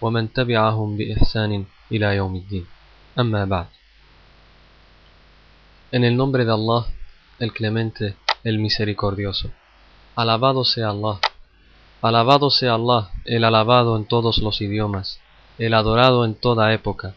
ومن تبعهم بإحسان إلى يوم الدين أما بعد En el nombre de Allah, el clemente, el misericordioso. Alabado sea Allah. Alabado sea Allah, el alabado en todos los idiomas, el adorado en toda época,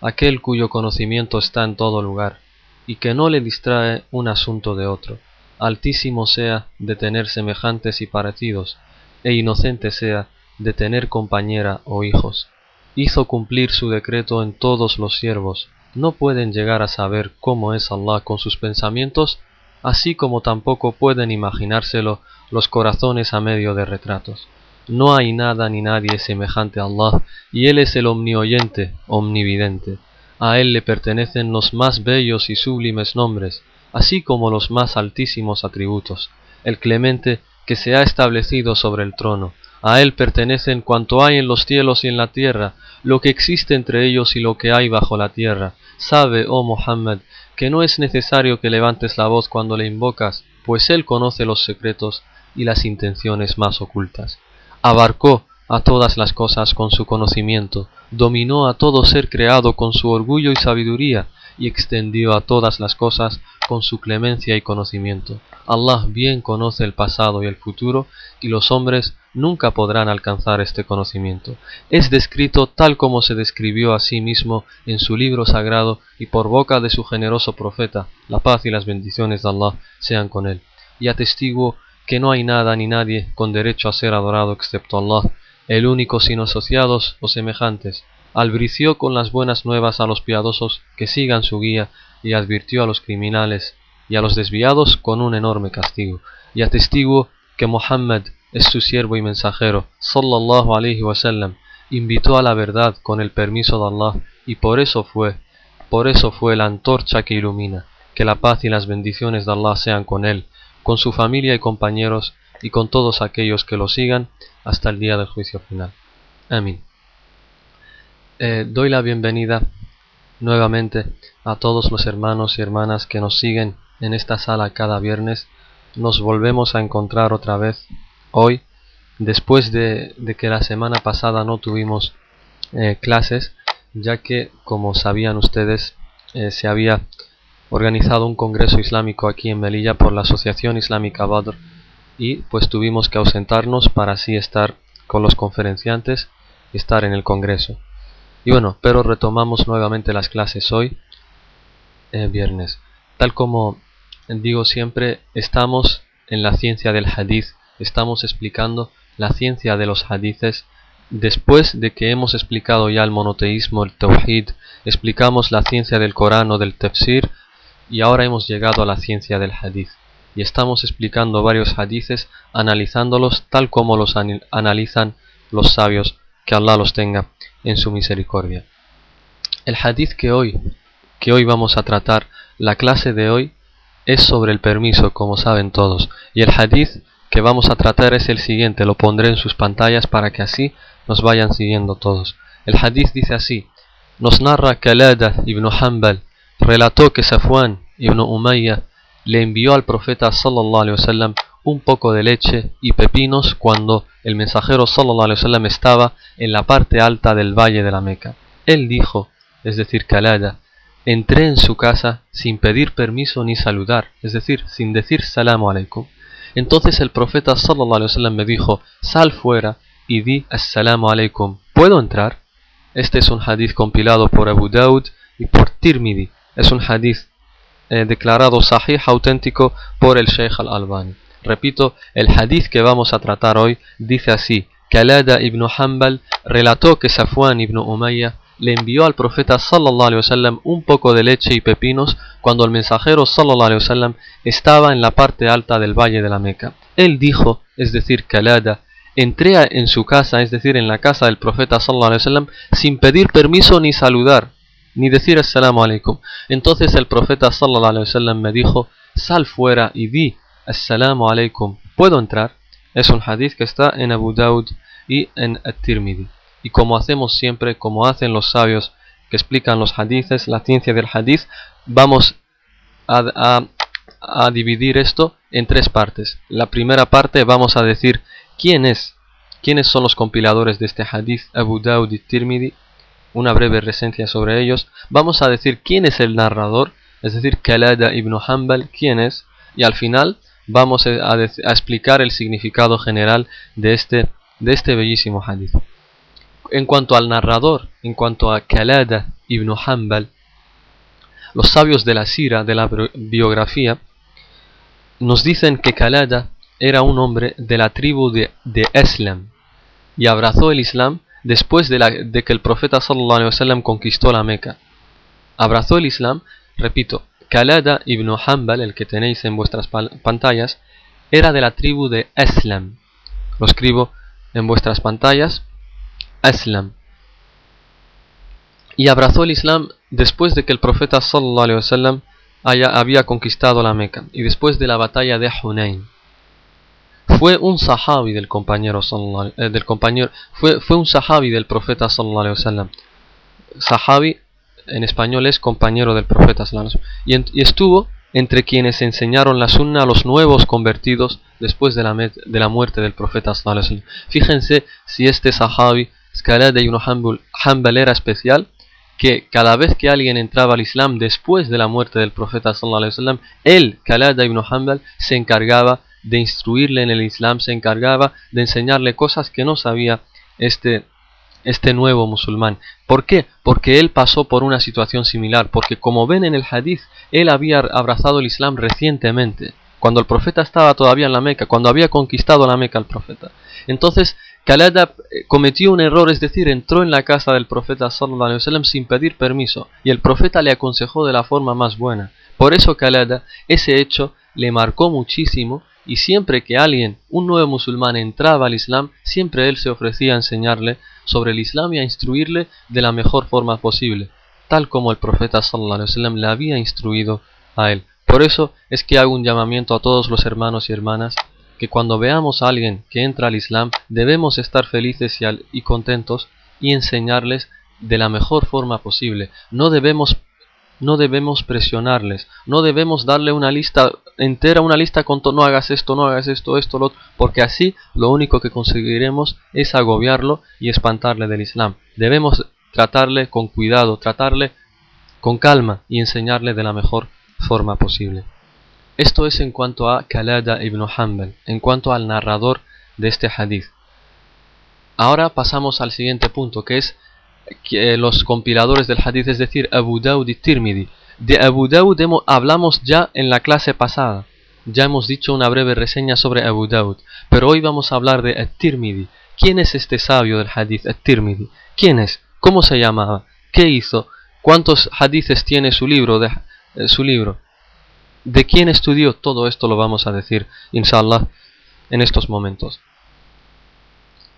aquel cuyo conocimiento está en todo lugar, y que no le distrae un asunto de otro. Altísimo sea de tener semejantes y parecidos, e inocente sea de tener compañera o hijos. Hizo cumplir su decreto en todos los siervos, no pueden llegar a saber cómo es Allah con sus pensamientos, así como tampoco pueden imaginárselo los corazones a medio de retratos. No hay nada ni nadie semejante a Allah, y Él es el omnioyente, omnividente. A Él le pertenecen los más bellos y sublimes nombres, así como los más altísimos atributos. El clemente que se ha establecido sobre el trono. A Él pertenecen cuanto hay en los cielos y en la tierra, lo que existe entre ellos y lo que hay bajo la tierra. Sabe, oh Muhammad, que no es necesario que levantes la voz cuando le invocas, pues Él conoce los secretos y las intenciones más ocultas. Abarcó a todas las cosas con su conocimiento, dominó a todo ser creado con su orgullo y sabiduría, y extendió a todas las cosas con su clemencia y conocimiento. Allah bien conoce el pasado y el futuro, y los hombres nunca podrán alcanzar este conocimiento. Es descrito tal como se describió a sí mismo en su libro sagrado y por boca de su generoso profeta, la paz y las bendiciones de Allah sean con él. Y atestiguo que no hay nada ni nadie con derecho a ser adorado excepto Allah, el único sin asociados o semejantes. Albrició con las buenas nuevas a los piadosos que sigan su guía y advirtió a los criminales y a los desviados con un enorme castigo. Y atestiguo que Muhammad es su siervo y mensajero, sallallahu alaihi wasallam, invitó a la verdad con el permiso de Allah y por eso fue, por eso fue la antorcha que ilumina. Que la paz y las bendiciones de Allah sean con él, con su familia y compañeros y con todos aquellos que lo sigan hasta el día del juicio final. Amén. Eh, doy la bienvenida nuevamente a todos los hermanos y hermanas que nos siguen en esta sala cada viernes. Nos volvemos a encontrar otra vez hoy, después de, que la semana pasada no tuvimos eh, clases, ya que, como sabían ustedes, eh, se había organizado un congreso islámico aquí en Melilla por la Asociación Islámica Badr y pues tuvimos que ausentarnos para así estar con los conferenciantes y estar en el congreso. Y bueno, pero retomamos nuevamente las clases hoy, eh, viernes. Tal como digo siempre, estamos en la ciencia del hadith, estamos explicando la ciencia de los hadithes. Después de que hemos explicado ya el monoteísmo, el tawhid, explicamos la ciencia del Corán o del tafsir, y ahora hemos llegado a la ciencia del hadith. Y estamos explicando varios hadithes, analizándolos tal como los analizan los sabios, que Allah los tenga en su misericordia. El hadith que hoy, que hoy vamos a tratar, la clase de hoy, es sobre el permiso, como saben todos. Y el hadith que vamos a tratar es el siguiente, lo pondré en sus pantallas para que así nos vayan siguiendo todos. El hadith dice así, nos narra que Alada ibn Hanbal relató que Safwan ibn Umayya le envió al profeta sallallahu alaihi un poco de leche y pepinos cuando el mensajero sallallahu alaihi wasallam estaba en la parte alta del valle de la Meca. Él dijo, es decir, Kalada, entré en su casa sin pedir permiso ni saludar, es decir, sin decir salamu alaikum. Entonces el profeta sallallahu alaihi wasallam me dijo, sal fuera y di assalamu alaikum. ¿Puedo entrar? Este es un hadith compilado por Abu Daud y por Tirmidhi. Es un hadith eh, declarado sahih auténtico por el Sheikh al-Albani. Repito, el hadith que vamos a tratar hoy dice así, que Alada ibn Hanbal relató que Safwan ibn Umayya le envió al profeta sallallahu alaihi wasallam un poco de leche y pepinos cuando el mensajero sallallahu alaihi wasallam estaba en la parte alta del valle de la Meca. Él dijo, es decir, que Alada, entré en su casa, es decir, en la casa del profeta sallallahu alaihi wasallam, sin pedir permiso ni saludar, ni decir assalamu alaikum. Entonces el profeta sallallahu alaihi wasallam me dijo, sal fuera y di assalamu alaikum. ¿Puedo entrar? Es un hadith que está en Abu Daud y en At-Tirmidhi. Y como hacemos siempre, como hacen los sabios que explican los hadithes, la ciencia del hadith, vamos a, dividir esto en tres partes. La primera parte vamos a decir quién es, quiénes son los compiladores de este hadith, Abu Dawud y Tirmidhi, una breve resencia sobre ellos. Vamos a decir quién es el narrador, es decir, Kalada ibn Hanbal, quién es, y al final vamos a, explicar el significado general de este, de este bellísimo hadith. En cuanto al narrador, en cuanto a Kalada ibn Hanbal, los sabios de la sira, de la biografía, nos dicen que Kalada era un hombre de la tribu de, de Eslam y abrazó el Islam después de, que el profeta sallallahu alaihi wasallam conquistó la Meca. Abrazó el Islam, repito, Kalada ibn Hanbal, el que tenéis en vuestras pantallas, era de la tribu de Eslam. Lo escribo en vuestras pantallas. Eslam. Y abrazó el Islam después de que el profeta sallallahu alaihi wasallam había conquistado la Meca y después de la batalla de Hunayn. Fue un sahabi del compañero, eh, del compañero fue, fue un sahabi del profeta sallallahu. Sahabi en español es compañero del profeta y, y estuvo entre quienes enseñaron la sunna a los nuevos convertidos después de la, de la muerte del profeta. Fíjense si este sahabi Skalad ibn Hanbal era especial que cada vez que alguien entraba al Islam después de la muerte del profeta sallallahu él, Kalada ibn Hanbal, se encargaba de instruirle en el Islam, se encargaba de enseñarle cosas que no sabía este este nuevo musulmán. ¿Por qué? Porque él pasó por una situación similar, porque como ven en el hadith, él había abrazado el Islam recientemente, cuando el profeta estaba todavía en la Meca, cuando había conquistado la Meca el profeta. Entonces, Kalada eh, cometió un error, es decir, entró en la casa del profeta sallallahu alaihi wasallam sin pedir permiso y el profeta le aconsejó de la forma más buena. Por eso Kalada, ese hecho le marcó muchísimo y siempre que alguien, un nuevo musulmán, entraba al Islam, siempre él se ofrecía a enseñarle sobre el Islam y a instruirle de la mejor forma posible, tal como el profeta sallallahu alaihi le había instruido a él. Por eso es que hago un llamamiento a todos los hermanos y hermanas que cuando veamos a alguien que entra al Islam debemos estar felices y, contentos y enseñarles de la mejor forma posible. No debemos no debemos presionarles, no debemos darle una lista entera, una lista con no hagas esto, no hagas esto, esto, lo porque así lo único que conseguiremos es agobiarlo y espantarle del Islam. Debemos tratarle con cuidado, tratarle con calma y enseñarle de la mejor forma posible. Esto es en cuanto a Kalada ibn Hanbal, en cuanto al narrador de este hadith. Ahora pasamos al siguiente punto, que es que los compiladores del hadith, es decir, Abu Dawud y Tirmidhi. De Abu Dawud hablamos ya en la clase pasada. Ya hemos dicho una breve reseña sobre Abu Dawud, pero hoy vamos a hablar de At-Tirmidhi. ¿Quién es este sabio del hadith, At-Tirmidhi? ¿Quién es? ¿Cómo se llamaba? ¿Qué hizo? ¿Cuántos hadithes tiene su libro? De, eh, su libro? ¿De quién estudió? Todo esto lo vamos a decir, inshallah, en estos momentos.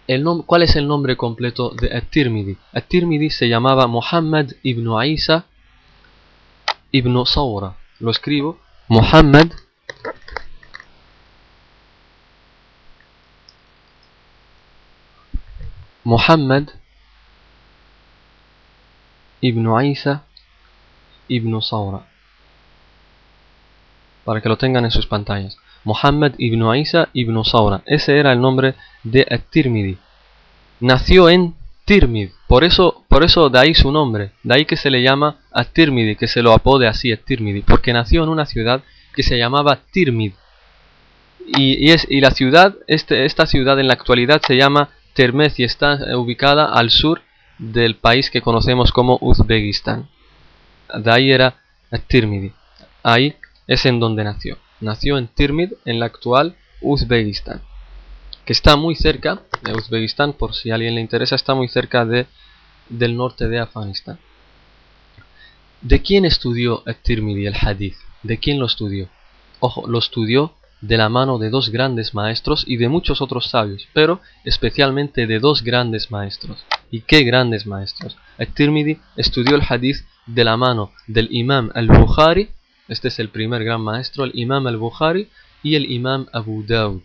El ¿Cuál es el nombre completo de At-Tirmidhi? At-Tirmidhi se llamaba Muhammad ibn Isa ibn Sawra. Lo escribo. Muhammad Muhammad ibn Isa ibn Sawra para que lo tengan en sus pantallas. Muhammad ibn Isa ibn Saura. Ese era el nombre de At-Tirmidhi. Nació en Tirmid, por eso, por eso de ahí su nombre, de ahí que se le llama At-Tirmidhi, que se lo apode así At-Tirmidhi, porque nació en una ciudad que se llamaba Tirmid. Y, es, y la ciudad, este, esta ciudad en la actualidad se llama Termez y está ubicada al sur del país que conocemos como Uzbekistán. De ahí era At-Tirmidhi. Ahí es en donde nació. Nació en Tirmid, en la actual Uzbekistán, que está muy cerca de Uzbekistán, por si a alguien le interesa, está muy cerca de, del norte de Afganistán. ¿De quién estudió el Tirmidhi el Hadith? ¿De quién lo estudió? Ojo, lo estudió de la mano de dos grandes maestros y de muchos otros sabios, pero especialmente de dos grandes maestros. ¿Y qué grandes maestros? Al-Tirmidhi estudió el hadith de la mano del imam al-Bukhari, este es el primer gran maestro, el imam al-Bukhari y el imam Abu Dawud.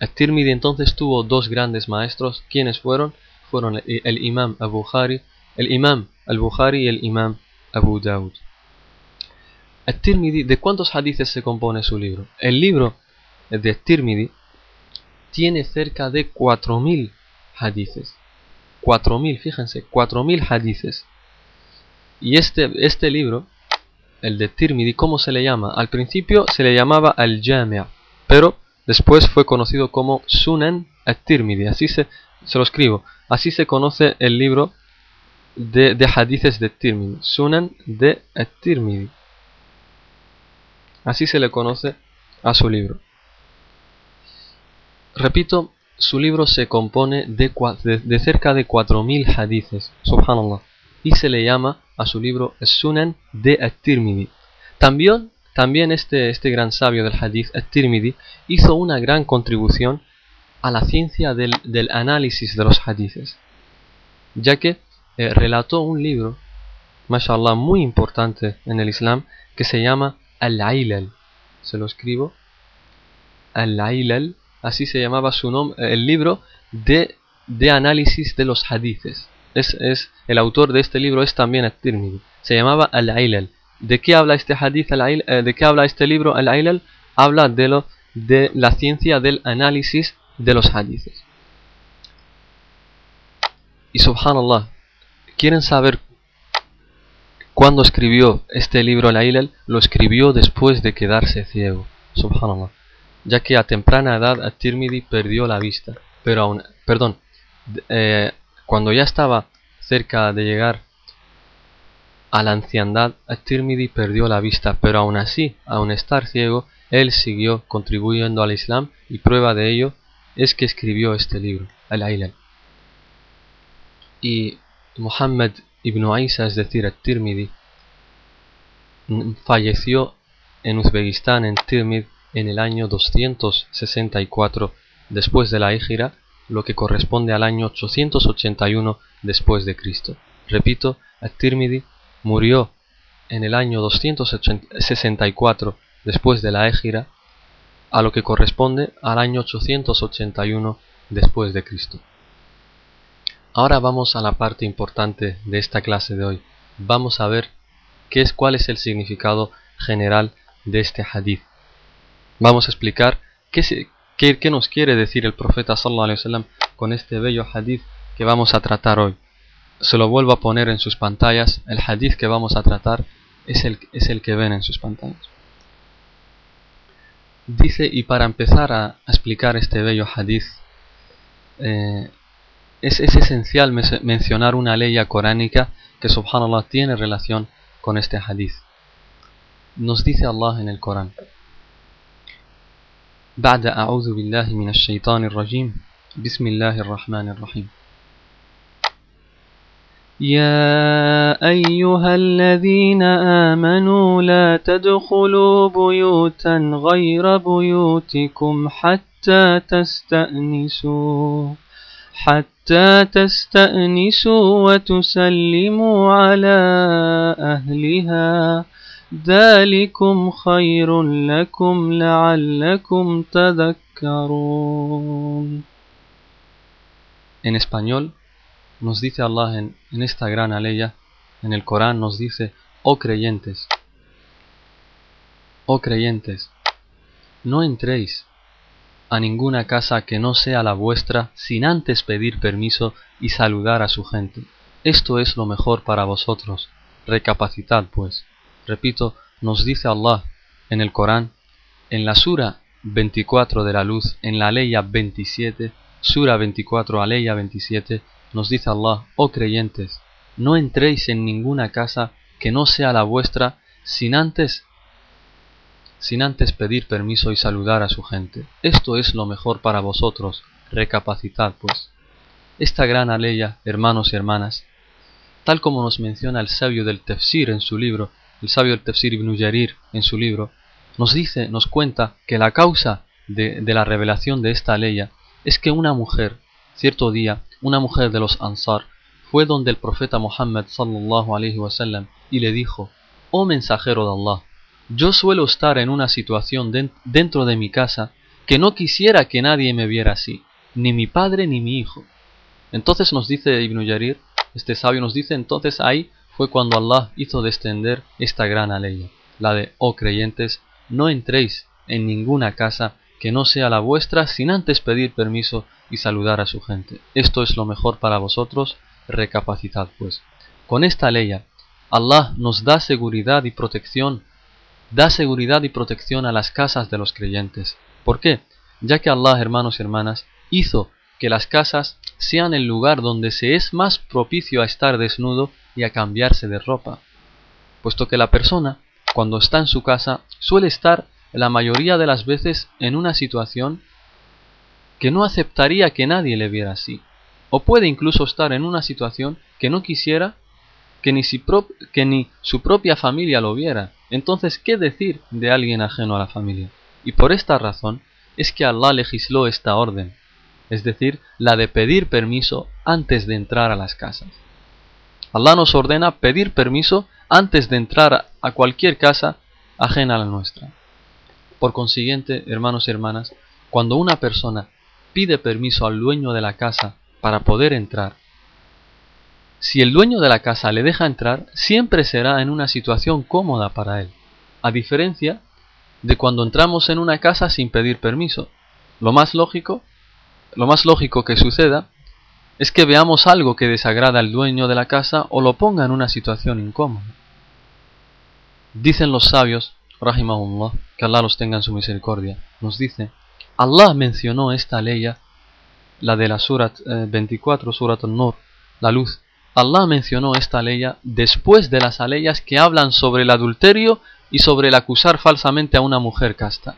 Al-Tirmidhi entonces tuvo dos grandes maestros, ¿quiénes fueron? Fueron el, imam al-Bukhari, el imam al-Bukhari y el imam Abu Dawud. At-Tirmidhi, ¿de cuántos hadiths se compone su libro? El libro de At-Tirmidhi tiene cerca de 4.000 hadiths. 4.000, fíjense, 4.000 hadiths. Y este, este libro, el de Tirmidhi, ¿cómo se le llama? Al principio se le llamaba Al-Jami' pero después fue conocido como Sunan At-Tirmidhi. Así se, se lo escribo. Así se conoce el libro de, de hadiths de Tirmidhi. Sunan de At-Tirmidhi. Así se le conoce a su libro. Repito, su libro se compone de, de, cerca de 4.000 hadiths, subhanallah, y se le llama a su libro Sunan de At-Tirmidhi. También, también este, este gran sabio del hadith, At-Tirmidhi, hizo una gran contribución a la ciencia del, análisis de los hadiths, ya que eh, relató un libro, mashallah, muy importante en el Islam, que se llama Al-Ailal. Se lo escribo. Al-Ailal, así se llamaba su nombre, el libro de, de análisis de los hadiths. Es, es, el autor de este libro es también At-Tirmidhi. Se llamaba Al-Ailal. ¿De qué habla este hadith? Eh, ¿De qué habla este libro Al-Ailal? Habla de, lo, de la ciencia del análisis de los hadiths. Y subhanallah, ¿quieren saber cuando escribió este libro al lo escribió después de quedarse ciego, subhanallah, ya que a temprana edad At-Tirmidhi perdió la vista, pero aún, perdón, eh, cuando ya estaba cerca de llegar a la anciandad, At-Tirmidhi perdió la vista, pero aún así, aún estar ciego, él siguió contribuyendo al Islam y prueba de ello es que escribió este libro, Al-Ailal. Y Muhammad Ibn Isa, es decir, At-Tirmidhi, falleció en Uzbekistán, en Tirmidh, en el año 264 después de la Égira, lo que corresponde al año 881 después de Cristo. Repito, murió en el año 264 después de la Égira, a lo que corresponde al año 881 después de Cristo. Ahora vamos a la parte importante de esta clase de hoy. Vamos a ver qué es, cuál es el significado general de este hadith. Vamos a explicar qué, qué, nos quiere decir el profeta sallallahu alaihi wasallam con este bello hadith que vamos a tratar hoy. Se lo vuelvo a poner en sus pantallas. El hadith que vamos a tratar es el, es que ven en sus pantallas. Dice, y para empezar a, explicar este bello hadith, eh, es, esencial mencionar una ley coránica que subhanallah tiene relación con este hadith. Nos dice Allah en el Corán. بعد أعوذ بالله من الشيطان الرجيم. بسم الله الرحمن الرحيم. يا أيها الذين آمنوا لا تدخلوا بيوتا غير بيوتكم حتى تستأنسوا حتى تستأنسوا وتسلموا على أهلها. ذلكم خير لكم لعلكم تذكرون En español nos dice Allah en, en esta gran aleya, en el Corán nos dice, oh creyentes, oh creyentes, no entréis a ninguna casa que no sea la vuestra sin antes pedir permiso y saludar a su gente. Esto es lo mejor para vosotros. Recapacitad, pues. Repito, nos dice Allah en el Corán, en la Sura 24 de la luz, en la Leya 27, Sura 24, Aleya 27, nos dice Allah, oh creyentes, no entréis en ninguna casa que no sea la vuestra sin antes sin antes pedir permiso y saludar a su gente. Esto es lo mejor para vosotros, recapacitad pues. Esta gran aleya, hermanos y hermanas, tal como nos menciona el sabio del Tefsir en su libro, el sabio del Tefsir Ibn Yarir en su libro, nos dice, nos cuenta que la causa de, la revelación de esta ley es que una mujer, cierto día, una mujer de los Ansar, fue donde el profeta Muhammad sallallahu alaihi wasallam y le dijo, oh mensajero de Allah, yo suelo estar en una situación dentro de mi casa que no quisiera que nadie me viera así, ni mi padre ni mi hijo. Entonces nos dice Ibn Yarir, este sabio nos dice, entonces ahí fue cuando Allah hizo descender esta gran ley, la de, oh creyentes, no entréis en ninguna casa que no sea la vuestra sin antes pedir permiso y saludar a su gente. Esto es lo mejor para vosotros, recapacitad pues. Con esta ley, Allah nos da seguridad y protección, da seguridad y protección a las casas de los creyentes. ¿Por qué? Ya que Allah, hermanos y hermanas, hizo que las casas sean el lugar donde se es más propicio a estar desnudo y a cambiarse de ropa, puesto que la persona cuando está en su casa, suele estar la mayoría de las veces en una situación que no aceptaría que nadie le viera así. O puede incluso estar en una situación que no quisiera que ni, que ni su propia familia lo viera. Entonces, ¿qué decir de alguien ajeno a la familia? Y por esta razón es que Allah legisló esta orden, es decir, la de pedir permiso antes de entrar a las casas. Allah nos ordena pedir permiso antes de entrar a cualquier casa ajena a la nuestra. Por consiguiente, hermanos y hermanas, cuando una persona pide permiso al dueño de la casa para poder entrar, si el dueño de la casa le deja entrar, siempre será en una situación cómoda para él, a diferencia de cuando entramos en una casa sin pedir permiso. Lo más lógico, lo más lógico que suceda es que veamos algo que desagrada al dueño de la casa o lo ponga en una situación incómoda. Dicen los sabios, rahimahullah, que Allah los tenga en su misericordia, nos dice, Allah mencionó esta ley, la de la surat 24, eh, surat al-Nur, la luz. Allah mencionó esta ley después de las aleyas que hablan sobre el adulterio y sobre el acusar falsamente a una mujer casta.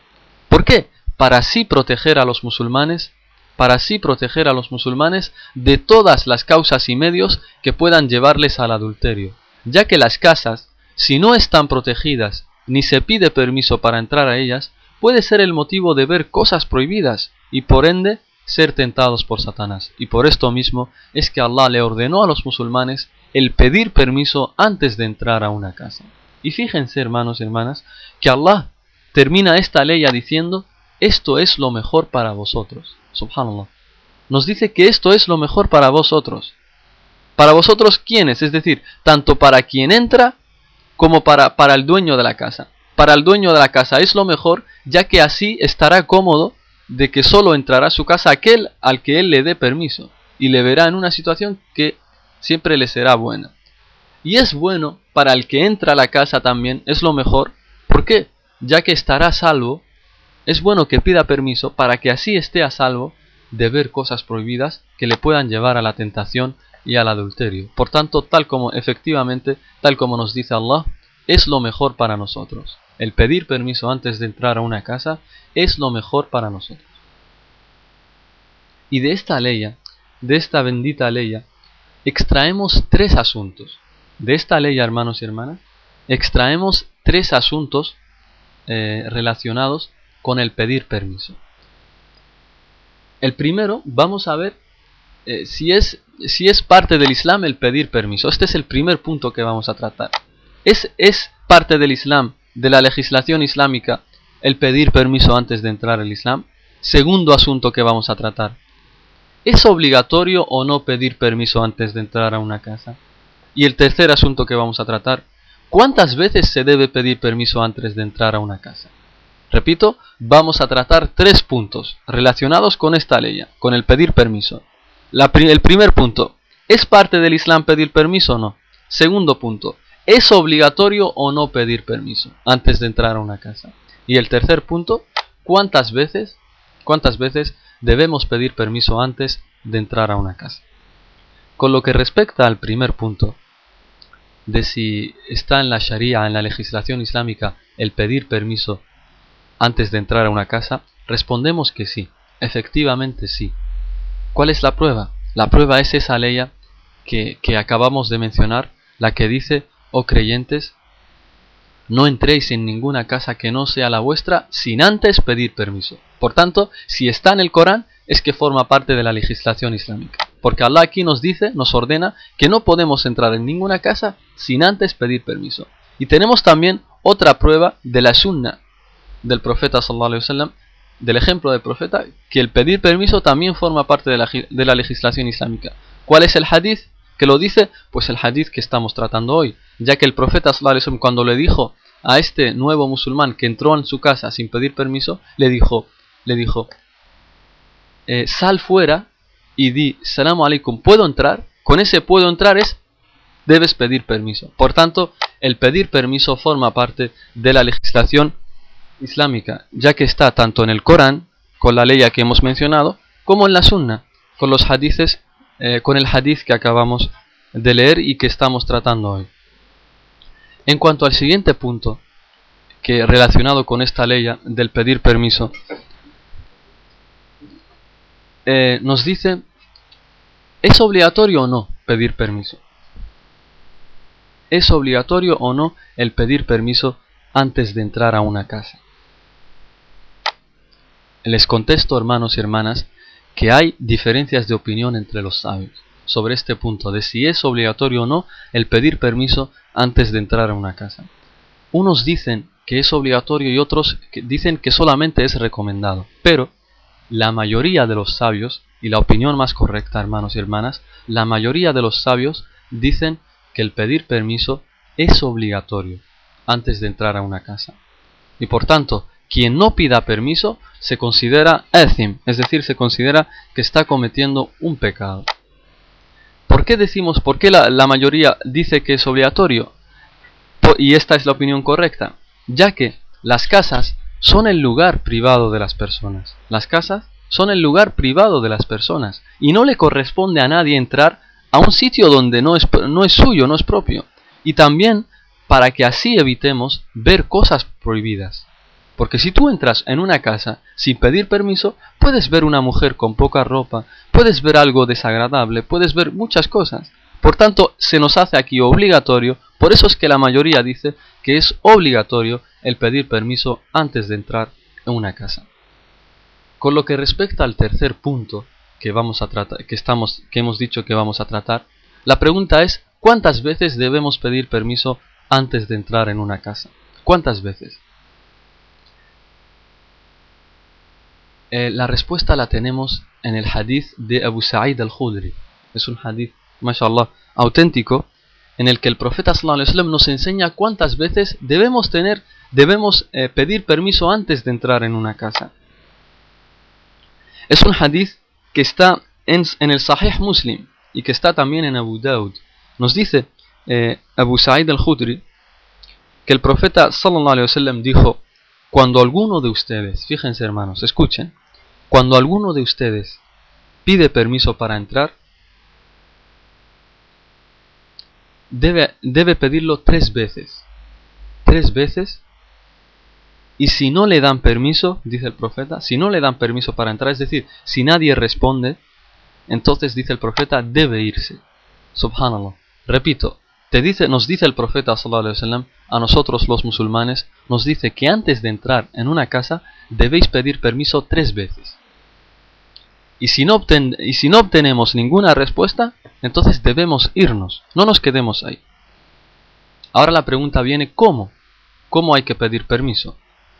¿Por qué? Para así proteger a los musulmanes, para así proteger a los musulmanes de todas las causas y medios que puedan llevarles al adulterio, ya que las casas si no están protegidas ni se pide permiso para entrar a ellas, puede ser el motivo de ver cosas prohibidas y por ende ser tentados por Satanás. Y por esto mismo es que Allah le ordenó a los musulmanes el pedir permiso antes de entrar a una casa. Y fíjense, hermanos y hermanas, que Allah termina esta ley diciendo, esto es lo mejor para vosotros. Subhanallah. Nos dice que esto es lo mejor para vosotros. ¿Para vosotros quiénes? Es decir, tanto para quien entra como para, para el dueño de la casa. Para el dueño de la casa es lo mejor, ya que así estará cómodo de que solo entrará a su casa aquel al que él le dé permiso y le verá en una situación que siempre le será buena. Y es bueno para el que entra a la casa también, es lo mejor. ¿Por qué? Ya que estará salvo, es bueno que pida permiso para que así esté a salvo de ver cosas prohibidas que le puedan llevar a la tentación y al adulterio. Por tanto, tal como efectivamente, tal como nos dice Allah, es lo mejor para nosotros. El pedir permiso antes de entrar a una casa es lo mejor para nosotros. Y de esta ley, de esta bendita ley, extraemos tres asuntos. De esta ley, hermanos y hermanas, extraemos tres asuntos eh, relacionados con el pedir permiso. El primero, vamos a ver eh, si, es, si es parte del Islam el pedir permiso. Este es el primer punto que vamos a tratar. ¿Es, ¿Es parte del Islam, de la legislación islámica, el pedir permiso antes de entrar al Islam? Segundo asunto que vamos a tratar. ¿Es obligatorio o no pedir permiso antes de entrar a una casa? Y el tercer asunto que vamos a tratar. ¿Cuántas veces se debe pedir permiso antes de entrar a una casa? Repito, vamos a tratar tres puntos relacionados con esta ley, con el pedir permiso el primer punto, ¿es parte del Islam pedir permiso o no? Segundo punto, ¿es obligatorio o no pedir permiso antes de entrar a una casa? Y el tercer punto, ¿cuántas veces, cuántas veces debemos pedir permiso antes de entrar a una casa? Con lo que respecta al primer punto, de si está en la Sharia, en la legislación islámica, el pedir permiso antes de entrar a una casa, respondemos que sí, efectivamente sí. ¿Cuál es la prueba? La prueba es esa ley que, acabamos de mencionar, la que dice, oh creyentes, no entréis en ninguna casa que no sea la vuestra sin antes pedir permiso. Por tanto, si está en el Corán, es que forma parte de la legislación islámica. Porque Allah aquí nos dice, nos ordena, que no podemos entrar en ninguna casa sin antes pedir permiso. Y tenemos también otra prueba de la sunna del profeta sallallahu alaihi wasallam, del ejemplo del profeta, que el pedir permiso también forma parte de la, de la legislación islámica. ¿Cuál es el hadith que lo dice? Pues el hadith que estamos tratando hoy, ya que el profeta sallallahu alaihi wasallam cuando le dijo a este nuevo musulmán que entró en su casa sin pedir permiso, le dijo, le dijo, eh, sal fuera y di, salam alaikum, ¿puedo entrar? Con ese puedo entrar es, debes pedir permiso. Por tanto, el pedir permiso forma parte de la legislación islámica, ya que está tanto en el Corán, con la ley que hemos mencionado, como en la Sunna, con los hadices, eh, con el hadith que acabamos de leer y que estamos tratando hoy. En cuanto al siguiente punto, que relacionado con esta ley del pedir permiso, eh, nos dice, ¿es obligatorio o no pedir permiso? ¿Es obligatorio o no el pedir permiso antes de entrar a una casa? Les contesto, hermanos y hermanas, que hay diferencias de opinión entre los sabios sobre este punto de si es obligatorio o no el pedir permiso antes de entrar a una casa. Unos dicen que es obligatorio y otros dicen que solamente es recomendado, pero la mayoría de los sabios, y la opinión más correcta, hermanos y hermanas, la mayoría de los sabios dicen que el pedir permiso es obligatorio antes de entrar a una casa. Y por tanto, quien no pida permiso se considera ethim, es decir, se considera que está cometiendo un pecado. ¿Por qué decimos, por qué la, mayoría dice que es obligatorio? Y esta es la opinión correcta, ya que las casas son el lugar privado de las personas. Las casas son el lugar privado de las personas y no le corresponde a nadie entrar a un sitio donde no es, no es suyo, no es propio. Y también para que así evitemos ver cosas prohibidas. Porque si tú entras en una casa sin pedir permiso, puedes ver una mujer con poca ropa, puedes ver algo desagradable, puedes ver muchas cosas. Por tanto, se nos hace aquí obligatorio, por eso es que la mayoría dice que es obligatorio el pedir permiso antes de entrar en una casa. Con lo que respecta al tercer punto que vamos a tratar, que estamos, que hemos dicho que vamos a tratar, la pregunta es ¿cuántas veces debemos pedir permiso antes de entrar en una casa? ¿Cuántas veces? Eh, la respuesta la tenemos en el hadith de Abu Sa'id al-Khudri. Es un hadith, mashallah, auténtico, en el que el profeta sallallahu nos enseña cuántas veces debemos tener debemos eh, pedir permiso antes de entrar en una casa. Es un hadith que está en, el Sahih Muslim y que está también en Abu Daud. Nos dice eh, Abu Sa'id al-Khudri que el profeta wasallam dijo: Cuando alguno de ustedes, fíjense hermanos, escuchen, cuando alguno de ustedes pide permiso para entrar, debe, debe pedirlo tres veces. Tres veces y si no le dan permiso, dice el profeta, si no le dan permiso para entrar, es decir, si nadie responde, entonces dice el profeta, debe irse. Subhanallah. Repito, nos dice el profeta sallallahu a nosotros los musulmanes, nos dice que antes de entrar en una casa debéis pedir permiso tres veces. Y si, no y si no obtenemos ninguna respuesta, entonces debemos irnos, no nos quedemos ahí. Ahora la pregunta viene, ¿cómo? ¿Cómo hay que pedir permiso?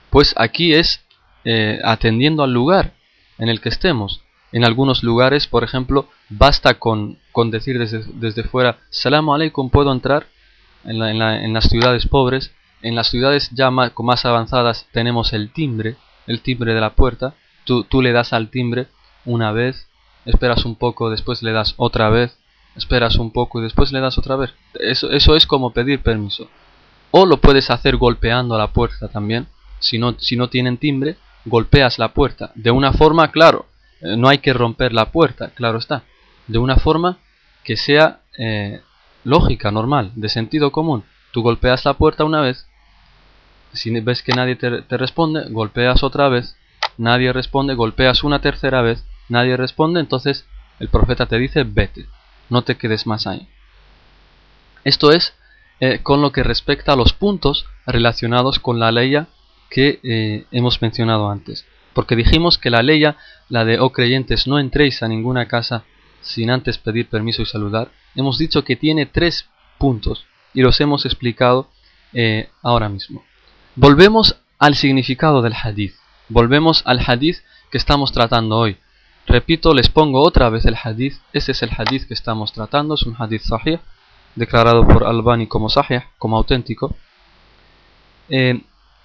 Pues aquí es eh, atendiendo al lugar en el que estemos. En algunos lugares, por ejemplo, basta con, con decir desde, desde, fuera, Salam aleikum, ¿puedo entrar? En, las ciudades pobres. En las ciudades ya más, más avanzadas tenemos el timbre, el timbre de la puerta. Tú, tú le das al timbre una vez, esperas un poco, después le das otra vez, esperas un poco y después le das otra vez. Eso, eso es como pedir permiso. O lo puedes hacer golpeando la puerta también si no, si no tienen timbre, golpeas la puerta. De una forma, claro, no hay que romper la puerta, claro está. De una forma que sea eh, lógica, normal, de sentido común. Tú golpeas la puerta una vez, si ves que nadie te, responde, golpeas otra vez, nadie responde, golpeas una tercera vez, nadie responde, entonces el profeta te dice, vete, no te quedes más ahí. Esto es eh, con lo que respecta a los puntos relacionados con la ley que eh, hemos mencionado antes. Porque dijimos que la ley, la de, oh creyentes, no entréis a ninguna casa sin antes pedir permiso y saludar, hemos dicho que tiene tres puntos y los hemos explicado eh, ahora mismo. Volvemos al significado del hadith. Volvemos al hadith que estamos tratando hoy. Repito, les pongo otra vez el hadith. Este es el hadith que estamos tratando. Es un hadith sahih, declarado por Albani como sahih, como auténtico. Eh,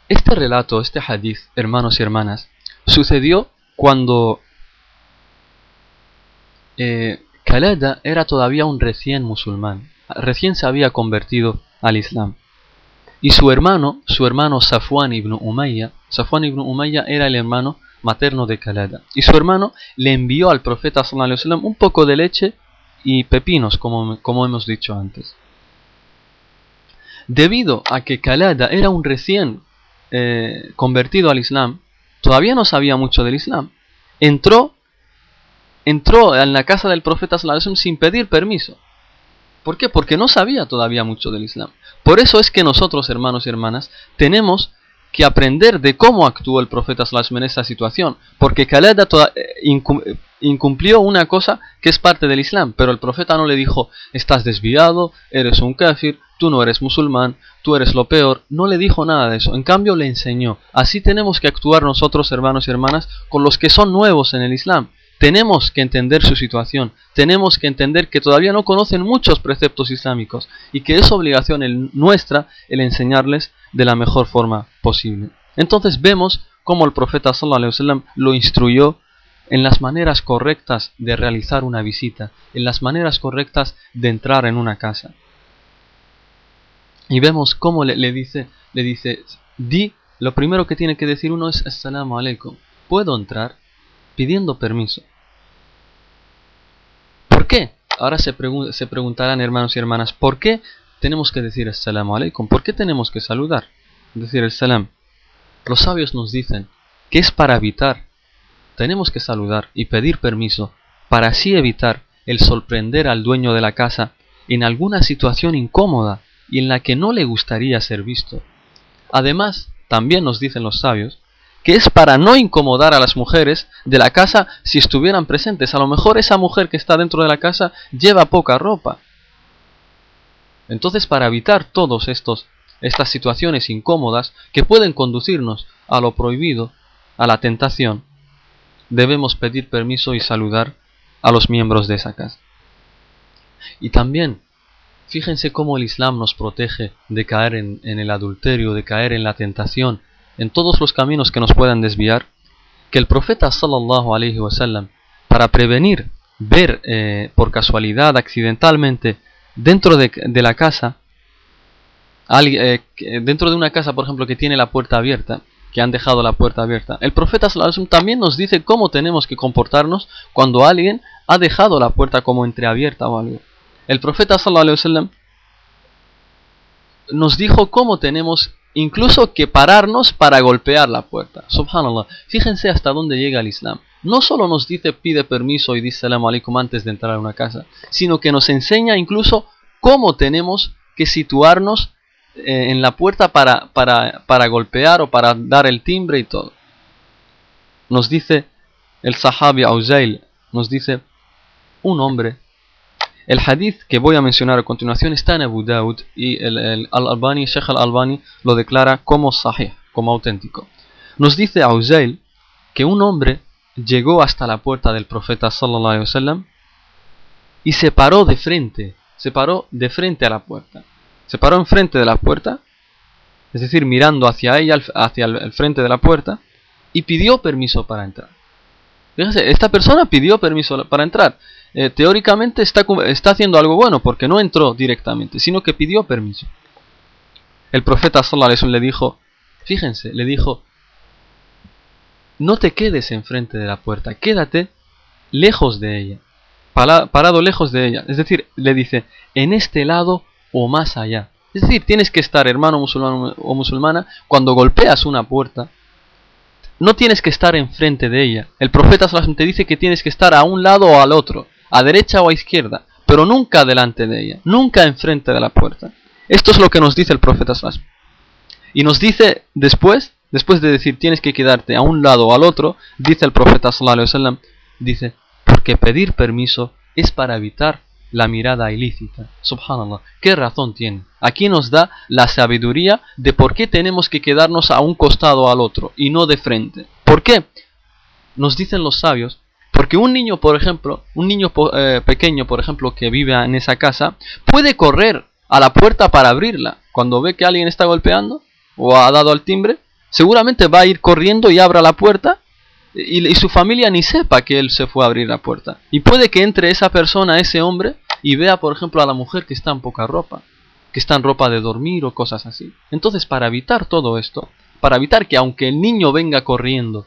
este relato, este hadith, hermanos y hermanas, sucedió cuando eh, Khaleda era todavía un recién musulmán. Recién se había convertido al Islam. Y su hermano, su hermano Safwan ibn Umayya, Safwan ibn Umayya era el hermano materno de Kalada. Y su hermano le envió al profeta sallallahu un poco de leche y pepinos, como, como hemos dicho antes. Debido a que Kalada era un recién eh, convertido al Islam, todavía no sabía mucho del Islam. Entró, entró en la casa del profeta sallallahu sin pedir permiso. ¿Por qué? Porque no sabía todavía mucho del Islam. Por eso es que nosotros, hermanos y hermanas, tenemos que aprender de cómo actuó el profeta Sallallahu en esta situación, porque Khaled eh, incumplió una cosa que es parte del Islam, pero el profeta no le dijo, estás desviado, eres un kafir, tú no eres musulmán, tú eres lo peor, no le dijo nada de eso, en cambio le enseñó. Así tenemos que actuar nosotros, hermanos y hermanas, con los que son nuevos en el Islam. Tenemos que entender su situación, tenemos que entender que todavía no conocen muchos preceptos islámicos y que es obligación nuestra el enseñarles de la mejor forma posible. Entonces vemos cómo el profeta sallallahu lo instruyó en las maneras correctas de realizar una visita, en las maneras correctas de entrar en una casa. Y vemos cómo le, dice, le dice, di, lo primero que tiene que decir uno es Assalamu alaikum. ¿Puedo entrar? Pidiendo permiso. ¿Por qué? Ahora se, se preguntarán hermanos y hermanas, ¿por qué tenemos que decir Assalamu alaikum? ¿Por qué tenemos que saludar? Decir el salam. Los sabios nos dicen que es para evitar. Tenemos que saludar y pedir permiso para así evitar el sorprender al dueño de la casa en alguna situación incómoda y en la que no le gustaría ser visto. Además, también nos dicen los sabios que es para no incomodar a las mujeres de la casa si estuvieran presentes. A lo mejor esa mujer que está dentro de la casa lleva poca ropa. Entonces, para evitar todos estos estas situaciones incómodas que pueden conducirnos a lo prohibido, a la tentación, debemos pedir permiso y saludar a los miembros de esa casa. Y también, fíjense cómo el Islam nos protege de caer en, el adulterio, de caer en la tentación, en todos los caminos que nos puedan desviar, que el profeta sallallahu alaihi wasallam, para prevenir ver eh, por casualidad, accidentalmente, dentro de, la casa, eh, dentro de una casa, por ejemplo, que tiene la puerta abierta, que han dejado la puerta abierta, el profeta también nos dice cómo tenemos que comportarnos cuando alguien ha dejado la puerta como entreabierta o algo. El profeta nos dijo cómo tenemos incluso que pararnos para golpear la puerta. Subhanallah, fíjense hasta dónde llega el Islam. No solo nos dice pide permiso y dice salam alaikum antes de entrar a una casa, sino que nos enseña incluso cómo tenemos que situarnos eh, en la puerta para, para, para golpear o para dar el timbre y todo. Nos dice el sahabi Auzail, nos dice, un hombre el hadith que voy a mencionar a continuación está en Abu Dawud y el, Al-Albani, Sheikh Al-Albani lo declara como sahih, como auténtico. Nos dice Auzail que un hombre llegó hasta la puerta del profeta sallallahu alaihi wasallam y se paró de frente, se paró de frente a la puerta. Se paró enfrente de la puerta, es decir, mirando hacia ella, hacia el frente de la puerta, y pidió permiso para entrar. Fíjense, esta persona pidió permiso para entrar. Eh, teóricamente está, está haciendo algo bueno porque no entró directamente, sino que pidió permiso. El profeta sallallahu le dijo, fíjense, le dijo, no te quedes enfrente de la puerta, quédate lejos de ella, parado lejos de ella. Es decir, le dice, en este lado o más allá. Es decir, tienes que estar, hermano musulmán o musulmana, cuando golpeas una puerta, no tienes que estar enfrente de ella. El profeta te dice que tienes que estar a un lado o al otro a derecha o a izquierda, pero nunca delante de ella, nunca enfrente de la puerta. Esto es lo que nos dice el profeta Y nos dice después, después de decir tienes que quedarte a un lado o al otro, dice el profeta Sallallahu dice, porque pedir permiso es para evitar la mirada ilícita. Subhanallah, ¿qué razón tiene? Aquí nos da la sabiduría de por qué tenemos que quedarnos a un costado al otro y no de frente. ¿Por qué? Nos dicen los sabios, porque un niño, por ejemplo, un niño eh, pequeño, por ejemplo, que vive en esa casa, puede correr a la puerta para abrirla. Cuando ve que alguien está golpeando o ha dado al timbre, seguramente va a ir corriendo y abra la puerta y, su familia ni sepa que él se fue a abrir la puerta. Y puede que entre esa persona, ese hombre, y vea, por ejemplo, a la mujer que está en poca ropa, que está en ropa de dormir o cosas así. Entonces, para evitar todo esto, para evitar que aunque el niño venga corriendo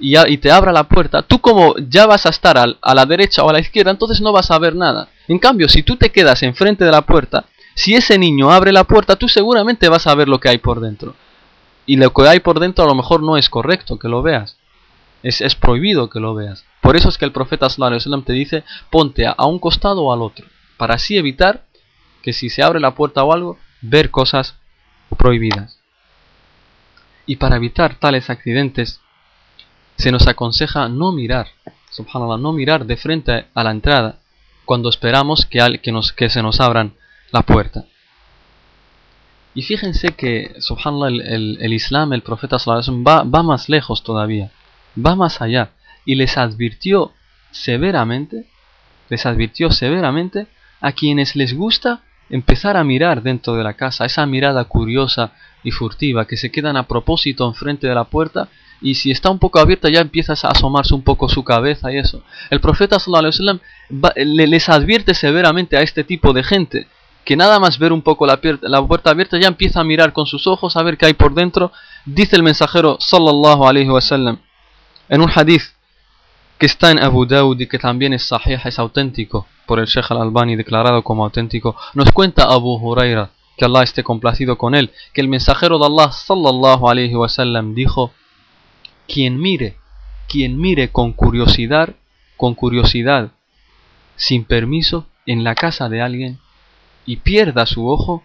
y, te abra la puerta, tú como ya vas a estar a la derecha o a la izquierda, entonces no vas a ver nada. En cambio, si tú te quedas enfrente de la puerta, si ese niño abre la puerta, tú seguramente vas a ver lo que hay por dentro. Y lo que hay por dentro a lo mejor no es correcto que lo veas. Es, prohibido que lo veas. Por eso es que el profeta sallallahu te dice, ponte a, un costado o al otro, para así evitar que si se abre la puerta o algo, ver cosas prohibidas. Y para evitar tales accidentes, se nos aconseja no mirar, subhanallah, no mirar de frente a la entrada cuando esperamos que, que, nos, que se nos abran la puerta. Y fíjense que, subhanallah, el, el, Islam, el profeta sallallahu va, va más lejos todavía va más allá y les advirtió severamente, les advirtió severamente a quienes les gusta empezar a mirar dentro de la casa, esa mirada curiosa y furtiva que se quedan a propósito enfrente de la puerta y si está un poco abierta ya empiezas a asomarse un poco su cabeza y eso. El profeta sallallahu alaihi wasallam les advierte severamente a este tipo de gente que nada más ver un poco la, la, puerta abierta ya empieza a mirar con sus ojos a ver qué hay por dentro. Dice el mensajero sallallahu alaihi wasallam en un hadith que está en Abu Dawud y que también es sahih, es auténtico, por el Sheikh al-Albani declarado como auténtico, nos cuenta Abu Huraira, que Allah esté complacido con él, que el mensajero de Allah sallallahu alayhi wasallam dijo, quien mire, quien mire con curiosidad, con curiosidad, sin permiso, en la casa de alguien y pierda su ojo,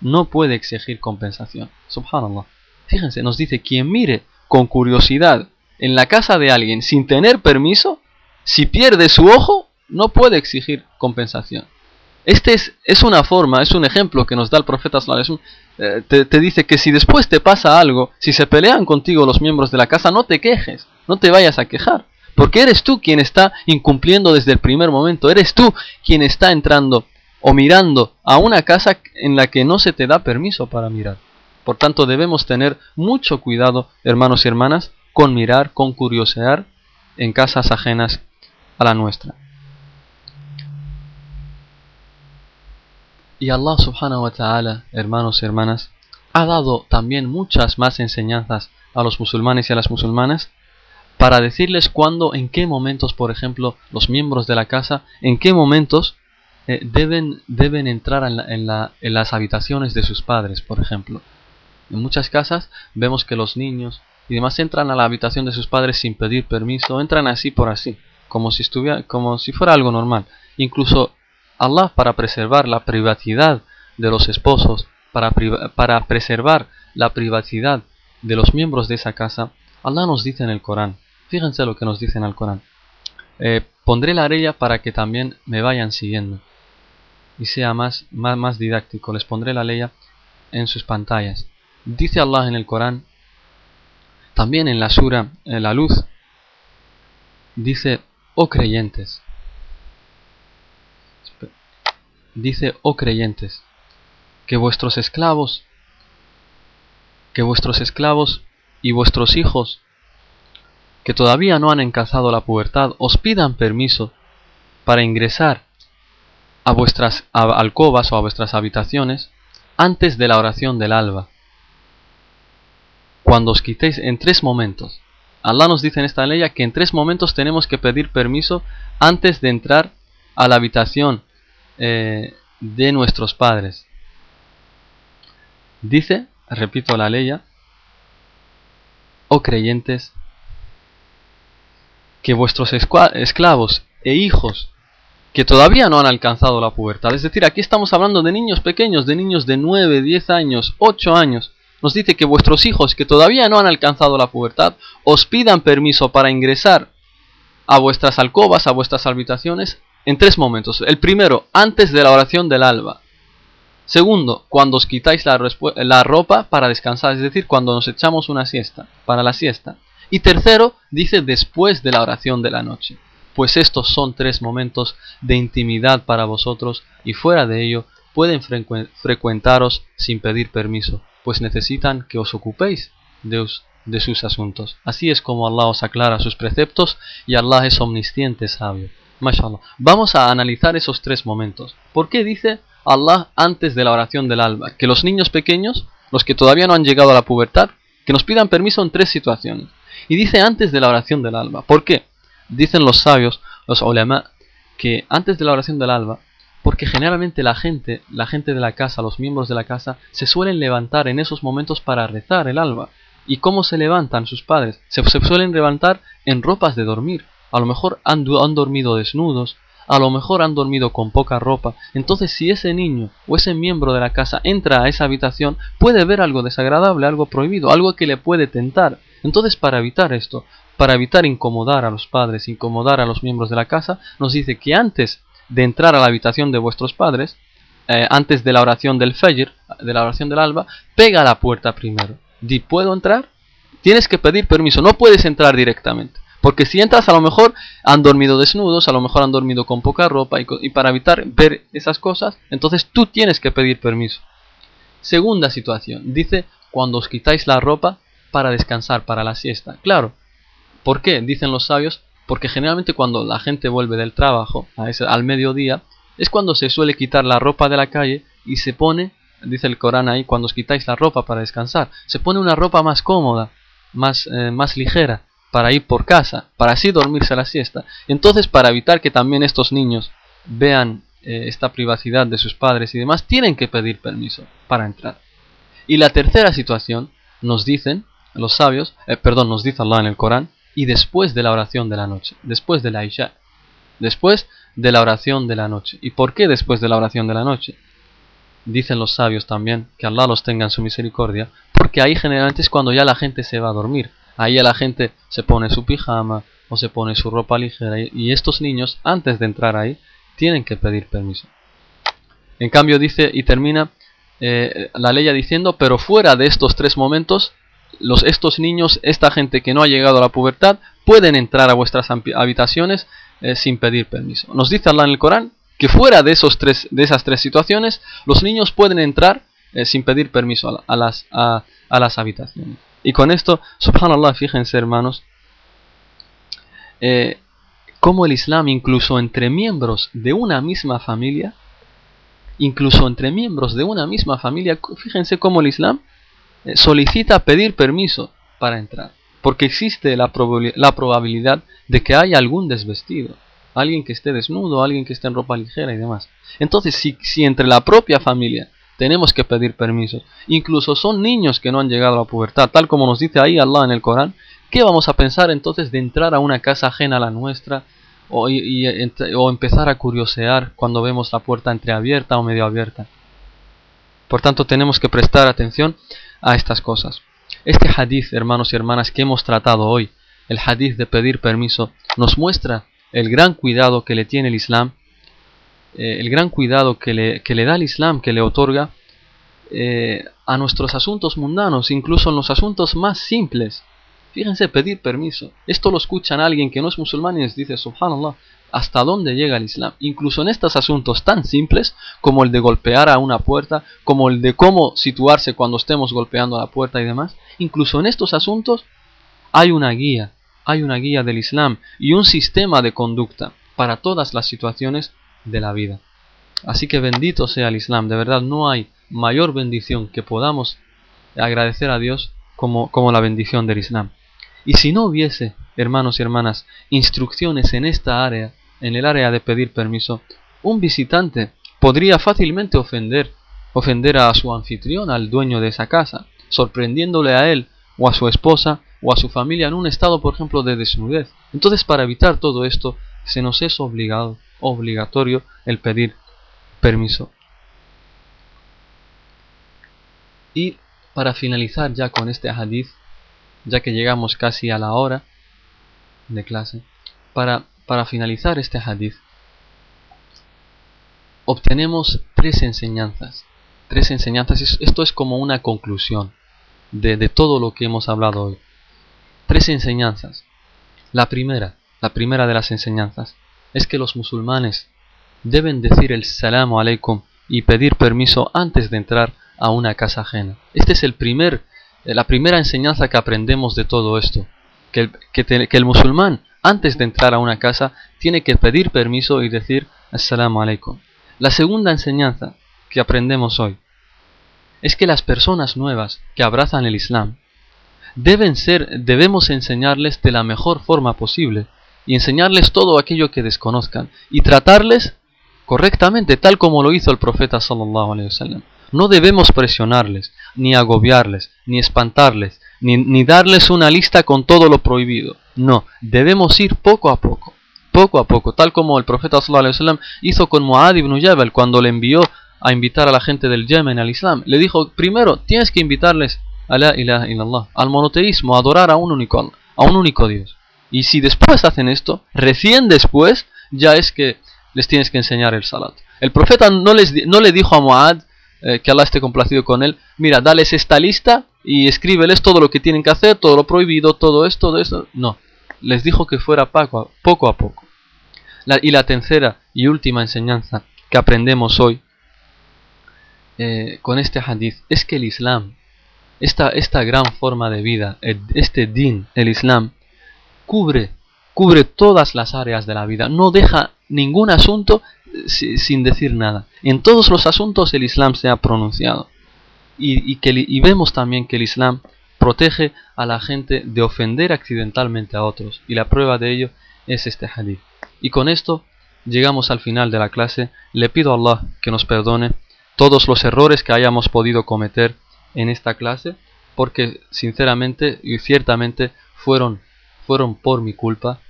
no puede exigir compensación. Subhanallah. Fíjense, nos dice, quien mire con curiosidad, en la casa de alguien sin tener permiso, si pierde su ojo, no puede exigir compensación. Este es, es una forma, es un ejemplo que nos da el profeta eh, te, te dice que si después te pasa algo, si se pelean contigo los miembros de la casa, no te quejes, no te vayas a quejar. Porque eres tú quien está incumpliendo desde el primer momento, eres tú quien está entrando o mirando a una casa en la que no se te da permiso para mirar. Por tanto, debemos tener mucho cuidado, hermanos y hermanas, con mirar, con curiosear en casas ajenas a la nuestra. Y Allah subhanahu wa ta'ala, hermanos y hermanas, ha dado también muchas más enseñanzas a los musulmanes y a las musulmanas para decirles cuándo, en qué momentos, por ejemplo, los miembros de la casa, en qué momentos eh, deben, deben entrar en las habitaciones de sus padres, por ejemplo. En muchas casas vemos que los niños y demás entran a la habitación de sus padres sin pedir permiso, entran así por así, como si estuviera, como si fuera algo normal. Incluso Allah para preservar la privacidad de los esposos, para, para preservar la privacidad de los miembros de esa casa, Allah nos dice en el Corán, fíjense lo que nos dice en el Corán, eh, pondré la arella para que también me vayan siguiendo y sea más, más, más didáctico, les pondré la ley en sus pantallas. Dice Allah en el Corán, también en la sura, en la luz, dice, oh creyentes, dice, oh creyentes, que vuestros esclavos, que vuestros esclavos y vuestros hijos, que todavía no han encazado la pubertad, os pidan permiso para ingresar a vuestras alcobas o a vuestras habitaciones antes de la oración del alba cuando os quitéis en tres momentos. Allah nos dice en esta ley que en tres momentos tenemos que pedir permiso antes de entrar a la habitación eh, de nuestros padres. Dice, repito la ley, oh creyentes, que vuestros esclavos e hijos que todavía no han alcanzado la pubertad. Es decir, aquí estamos hablando de niños pequeños, de niños de 9, 10 años, 8 años. Nos dice que vuestros hijos que todavía no han alcanzado la pubertad os pidan permiso para ingresar a vuestras alcobas, a vuestras habitaciones, en tres momentos. El primero, antes de la oración del alba. Segundo, cuando os quitáis la, ropa para descansar, es decir, cuando nos echamos una siesta, para la siesta. Y tercero, dice después de la oración de la noche. Pues estos son tres momentos de intimidad para vosotros y fuera de ello pueden frecuentaros sin pedir permiso, pues necesitan que os ocupéis de, de sus asuntos. Así es como Allah os aclara sus preceptos y Allah es omnisciente sabio. Mashallah. Vamos a analizar esos tres momentos. ¿Por qué dice Allah antes de la oración del alba, que los niños pequeños, los que todavía no han llegado a la pubertad, que nos pidan permiso en tres situaciones. Y dice antes de la oración del alba. ¿Por qué? Dicen los sabios, los ulama, que antes de la oración del alba, porque generalmente la gente, la gente de la casa, los miembros de la casa, se suelen levantar en esos momentos para rezar el alba. ¿Y cómo se levantan sus padres? Se, suelen levantar en ropas de dormir. A lo mejor han dormido desnudos, a lo mejor han dormido con poca ropa, entonces si ese niño o ese miembro de la casa entra a esa habitación, puede ver algo desagradable, algo prohibido, algo que le puede tentar. Entonces para evitar esto, para evitar incomodar a los padres, incomodar a los miembros de la casa, nos dice que antes de entrar a la habitación de vuestros padres, eh, antes de la oración del Fajr, de la oración del alba, pega la puerta primero. Di, ¿puedo entrar? Tienes que pedir permiso, no puedes entrar directamente. Porque si entras a lo mejor han dormido desnudos, a lo mejor han dormido con poca ropa y, para evitar ver esas cosas, entonces tú tienes que pedir permiso. Segunda situación, dice cuando os quitáis la ropa para descansar, para la siesta. Claro, ¿por qué? Dicen los sabios, porque generalmente cuando la gente vuelve del trabajo, a ese, al mediodía, es cuando se suele quitar la ropa de la calle y se pone, dice el Corán ahí, cuando os quitáis la ropa para descansar, se pone una ropa más cómoda, más, eh, más ligera, para ir por casa, para así dormirse la siesta. Entonces, para evitar que también estos niños vean eh, esta privacidad de sus padres y demás, tienen que pedir permiso para entrar. Y la tercera situación, nos dicen los sabios, eh, perdón, nos dice Allah en el Corán, y después de la oración de la noche, después de la Isha, después de la oración de la noche. ¿Y por qué después de la oración de la noche? Dicen los sabios también, que Allah los tenga en su misericordia, porque ahí generalmente es cuando ya la gente se va a dormir. Ahí a la gente se pone su pijama o se pone su ropa ligera y estos niños antes de entrar ahí tienen que pedir permiso. En cambio dice y termina eh, la ley diciendo, pero fuera de estos tres momentos, los, estos niños, esta gente que no ha llegado a la pubertad, pueden entrar a vuestras habitaciones eh, sin pedir permiso. Nos dice Allah en el Corán que fuera de, esos tres, de esas tres situaciones, los niños pueden entrar eh, sin pedir permiso a, las, habitaciones. Y con esto, subhanallah, fíjense hermanos, eh, como el Islam incluso entre miembros de una misma familia, incluso entre miembros de una misma familia, fíjense cómo el Islam solicita pedir permiso para entrar, porque existe la, la probabilidad de que haya algún desvestido, alguien que esté desnudo, alguien que esté en ropa ligera y demás. Entonces, si, si entre la propia familia tenemos que pedir permiso. Incluso son niños que no han llegado a la pubertad, tal como nos dice ahí Allah en el Corán. ¿Qué vamos a pensar entonces de entrar a una casa ajena a la nuestra o, o empezar a curiosear cuando vemos la puerta entreabierta o medio abierta? Por tanto, tenemos que prestar atención a estas cosas. Este hadith, hermanos y hermanas, que hemos tratado hoy, el hadith de pedir permiso, nos muestra el gran cuidado que le tiene el Islam eh, el gran cuidado que le, que le, da el Islam, que le otorga eh, a nuestros asuntos mundanos, incluso en los asuntos más simples. Fíjense, pedir permiso. Esto lo escuchan alguien que no es musulmán y les dice, subhanallah, ¿hasta dónde llega el Islam? Incluso en estos asuntos tan simples como el de golpear a una puerta, como el de cómo situarse cuando estemos golpeando a la puerta y demás, incluso en estos asuntos hay una guía, hay una guía del Islam y un sistema de conducta para todas las situaciones de la vida. Así que bendito sea el Islam, de verdad no hay mayor bendición que podamos agradecer a Dios como, como la bendición del Islam. Y si no hubiese, hermanos y hermanas, instrucciones en esta área, en el área de pedir permiso, un visitante podría fácilmente ofender, ofender a su anfitrión, al dueño de esa casa, sorprendiéndole a él o a su esposa o a su familia en un estado, por ejemplo, de desnudez. Entonces, para evitar todo esto, se nos es obligado obligatorio el pedir permiso. Y para finalizar ya con este hadith, ya que llegamos casi a la hora de clase, para, para finalizar este hadith, obtenemos tres enseñanzas. Tres enseñanzas, esto es como una conclusión de, todo lo que hemos hablado hoy. Tres enseñanzas. La primera, la primera de las enseñanzas, es que los musulmanes deben decir el salamu alaikum y pedir permiso antes de entrar a una casa ajena. Esta es el primer, eh, la primera enseñanza que aprendemos de todo esto. Que, el musulmán, antes de entrar a una casa, tiene que pedir permiso y decir Assalamu alaikum. La segunda enseñanza que aprendemos hoy es que las personas nuevas que abrazan el Islam deben ser, debemos enseñarles de la mejor forma posible y enseñarles todo aquello que desconozcan y tratarles correctamente tal como lo hizo el profeta sallallahu alaihi wasallam. No debemos presionarles, ni agobiarles, ni espantarles, ni, darles una lista con todo lo prohibido. No, debemos ir poco a poco, poco a poco, tal como el profeta sallallahu hizo con Muad ibn Jabal cuando le envió a invitar a la gente del Yemen al Islam. Le dijo, primero tienes que invitarles a la ilaha illallah, al monoteísmo, a adorar a un único, a un único Dios. Y si después hacen esto, recién después ya es que les tienes que enseñar el salat. El profeta no, les, no le dijo a Muad, eh, que Allah esté complacido con él, mira, dales esta lista y escríbeles todo lo que tienen que hacer, todo lo prohibido, todo esto, todo esto. No, les dijo que fuera poco a poco. A poco. y la tercera y última enseñanza que aprendemos hoy eh, con este hadith es que el Islam, esta, esta gran forma de vida, este din, el Islam, cubre, cubre todas las áreas de la vida, no deja ningún asunto sin decir nada. En todos los asuntos el Islam se ha pronunciado. Y, que, y vemos también que el Islam protege a la gente de ofender accidentalmente a otros. Y la prueba de ello es este hadith. Y con esto llegamos al final de la clase. Le pido a Allah que nos perdone todos los errores que hayamos podido cometer en esta clase, porque sinceramente y ciertamente fueron, fueron por mi culpa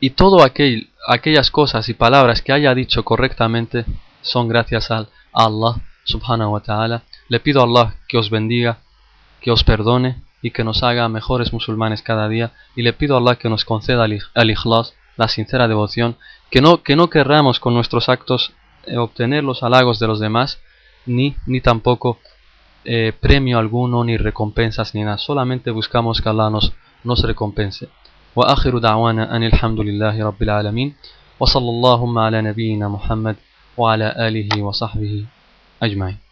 y todo aquel, aquellas cosas y palabras que haya dicho correctamente son gracias a Allah subhanahu wa ta'ala. Le pido a Allah que os bendiga, que os perdone y que nos haga mejores musulmanes cada día. Y le pido a Allah que nos conceda al ikhlas, la sincera devoción, que no, que no querramos con nuestros actos eh, obtener los halagos de los demás, ni, ni tampoco eh, premio alguno, ni recompensas, ni nada. Solamente buscamos que Allah nos, nos recompense. وآخر دعوانا أن الحمد لله رب العالمين وصلى اللهم على نبينا محمد وعلى آله وصحبه أجمعين.